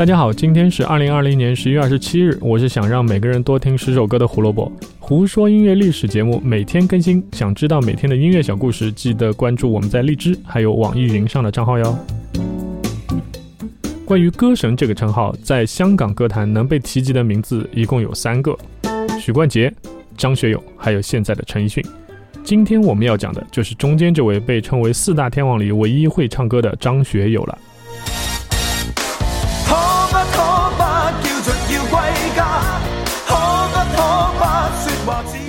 大家好，今天是二零二零年十一月二十七日，我是想让每个人多听十首歌的胡萝卜。胡说音乐历史节目每天更新，想知道每天的音乐小故事，记得关注我们在荔枝还有网易云上的账号哟。关于歌神这个称号，在香港歌坛能被提及的名字一共有三个：许冠杰、张学友，还有现在的陈奕迅。今天我们要讲的就是中间这位被称为四大天王里唯一会唱歌的张学友了。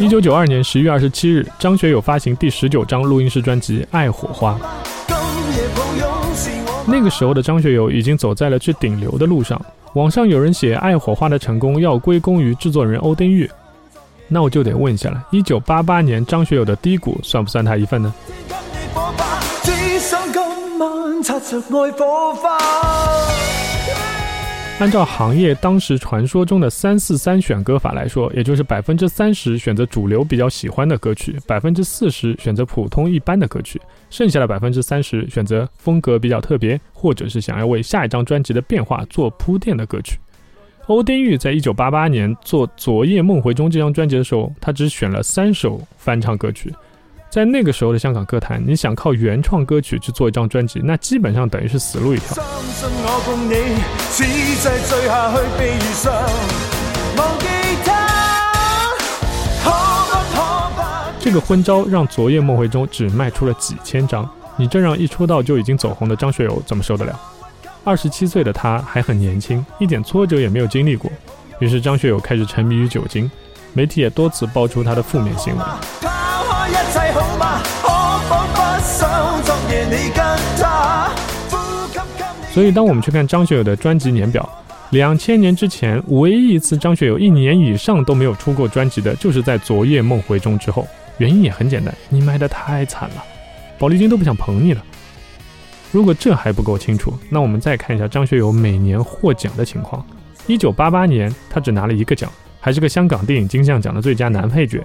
一九九二年十一月二十七日，张学友发行第十九张录音室专辑《爱火花》。那个时候的张学友已经走在了去顶流的路上。网上有人写《爱火花》的成功要归功于制作人欧丁玉，那我就得问一下了：一九八八年张学友的低谷算不算他一份呢？按照行业当时传说中的三四三选歌法来说，也就是百分之三十选择主流比较喜欢的歌曲，百分之四十选择普通一般的歌曲，剩下的百分之三十选择风格比较特别，或者是想要为下一张专辑的变化做铺垫的歌曲。欧丁玉在一九八八年做《昨夜梦回中》这张专辑的时候，他只选了三首翻唱歌曲。在那个时候的香港歌坛，你想靠原创歌曲去做一张专辑，那基本上等于是死路一条。这个昏招让《昨夜梦回》中只卖出了几千张，你这让一出道就已经走红的张学友怎么受得了？二十七岁的他还很年轻，一点挫折也没有经历过，于是张学友开始沉迷于酒精，媒体也多次爆出他的负面新闻。所以，当我们去看张学友的专辑年表，两千年之前，唯一一次张学友一年以上都没有出过专辑的，就是在《昨夜梦回中》之后。原因也很简单，你卖的太惨了，宝丽金都不想捧你了。如果这还不够清楚，那我们再看一下张学友每年获奖的情况。一九八八年，他只拿了一个奖，还是个香港电影金像奖的最佳男配角。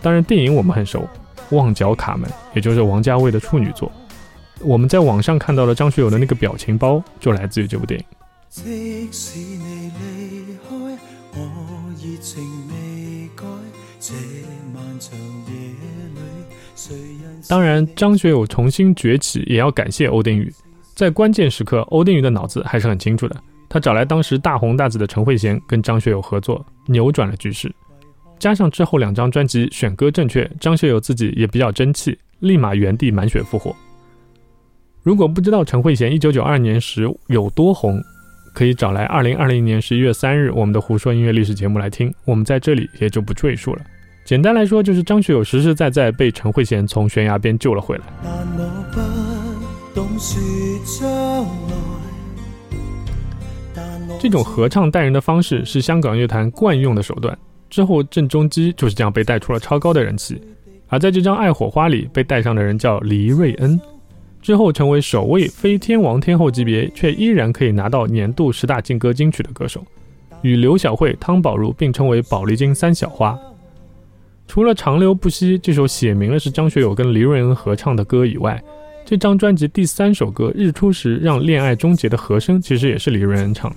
当然，电影我们很熟。旺角卡门，也就是王家卫的处女作。我们在网上看到了张学友的那个表情包，就来自于这部电影。即使你离开，我热情未改。这漫长夜里，谁人当然，张学友重新崛起也要感谢欧丁宇。在关键时刻，欧丁宇的脑子还是很清楚的，他找来当时大红大紫的陈慧娴跟张学友合作，扭转了局势。加上之后两张专辑选歌正确，张学友自己也比较争气，立马原地满血复活。如果不知道陈慧娴一九九二年时有多红，可以找来二零二零年十一月三日我们的胡说音乐历史节目来听，我们在这里也就不赘述了。简单来说，就是张学友实实在在被陈慧娴从悬崖边救了回来。这种合唱带人的方式是香港乐坛惯用的手段。之后，郑中基就是这样被带出了超高的人气，而在这张《爱火花》里被带上的人叫黎瑞恩，之后成为首位非天王天后级别却依然可以拿到年度十大劲歌金曲的歌手，与刘晓慧、汤宝如并称为宝丽金三小花。除了《长流不息》这首写明了是张学友跟黎瑞恩合唱的歌以外，这张专辑第三首歌《日出时让恋爱终结》的和声其实也是黎瑞恩唱的。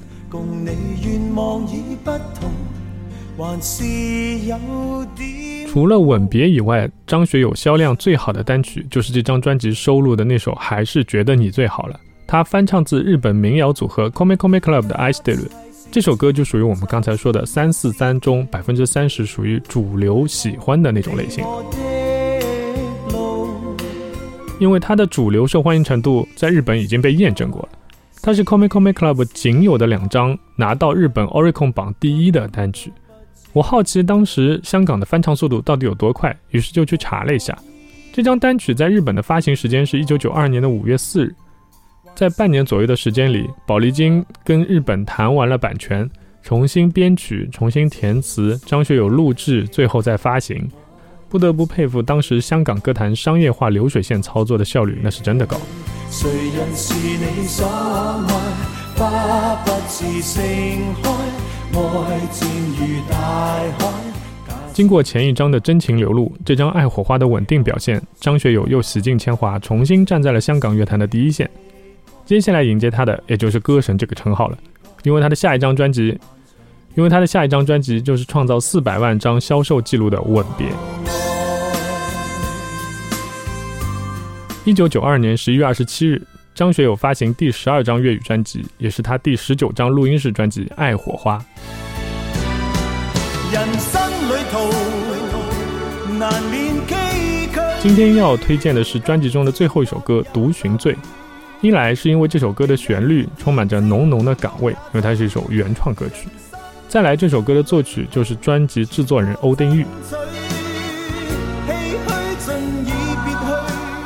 除了吻别以外，张学友销量最好的单曲就是这张专辑收录的那首《还是觉得你最好了》。他翻唱自日本民谣组合 Come Come Club 的《I Still》，这首歌就属于我们刚才说的三四三中百分之三十属于主流喜欢的那种类型。因为它的主流受欢迎程度在日本已经被验证过了，它是 Come Come Club 仅有的两张拿到日本 Oricon 榜第一的单曲。我好奇当时香港的翻唱速度到底有多快，于是就去查了一下，这张单曲在日本的发行时间是一九九二年的五月四日，在半年左右的时间里，宝丽金跟日本谈完了版权，重新编曲、重新填词，张学友录制，最后再发行。不得不佩服当时香港歌坛商业化流水线操作的效率，那是真的高。谁人是你所爱，花不自盛开经过前一张的真情流露，这张《爱火花》的稳定表现，张学友又洗尽铅华，重新站在了香港乐坛的第一线。接下来迎接他的，也就是歌神这个称号了。因为他的下一张专辑，因为他的下一张专辑就是创造四百万张销售记录的《吻别》。一九九二年十一月二十七日，张学友发行第十二张粤语专辑，也是他第十九张录音室专辑《爱火花》。今天要推荐的是专辑中的最后一首歌《独寻醉》。一来是因为这首歌的旋律充满着浓浓的港味，因为它是一首原创歌曲；再来这首歌的作曲就是专辑制作人欧丁玉。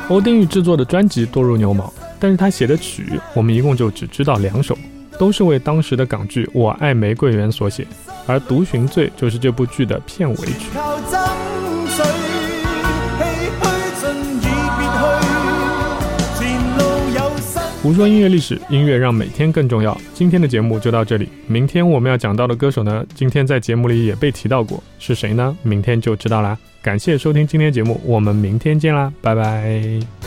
欧丁玉制作的专辑多如牛毛，但是他写的曲我们一共就只知道两首，都是为当时的港剧《我爱玫瑰园》所写，而《独寻醉》就是这部剧的片尾曲。胡说音乐历史，音乐让每天更重要。今天的节目就到这里，明天我们要讲到的歌手呢，今天在节目里也被提到过，是谁呢？明天就知道啦。感谢收听今天节目，我们明天见啦，拜拜。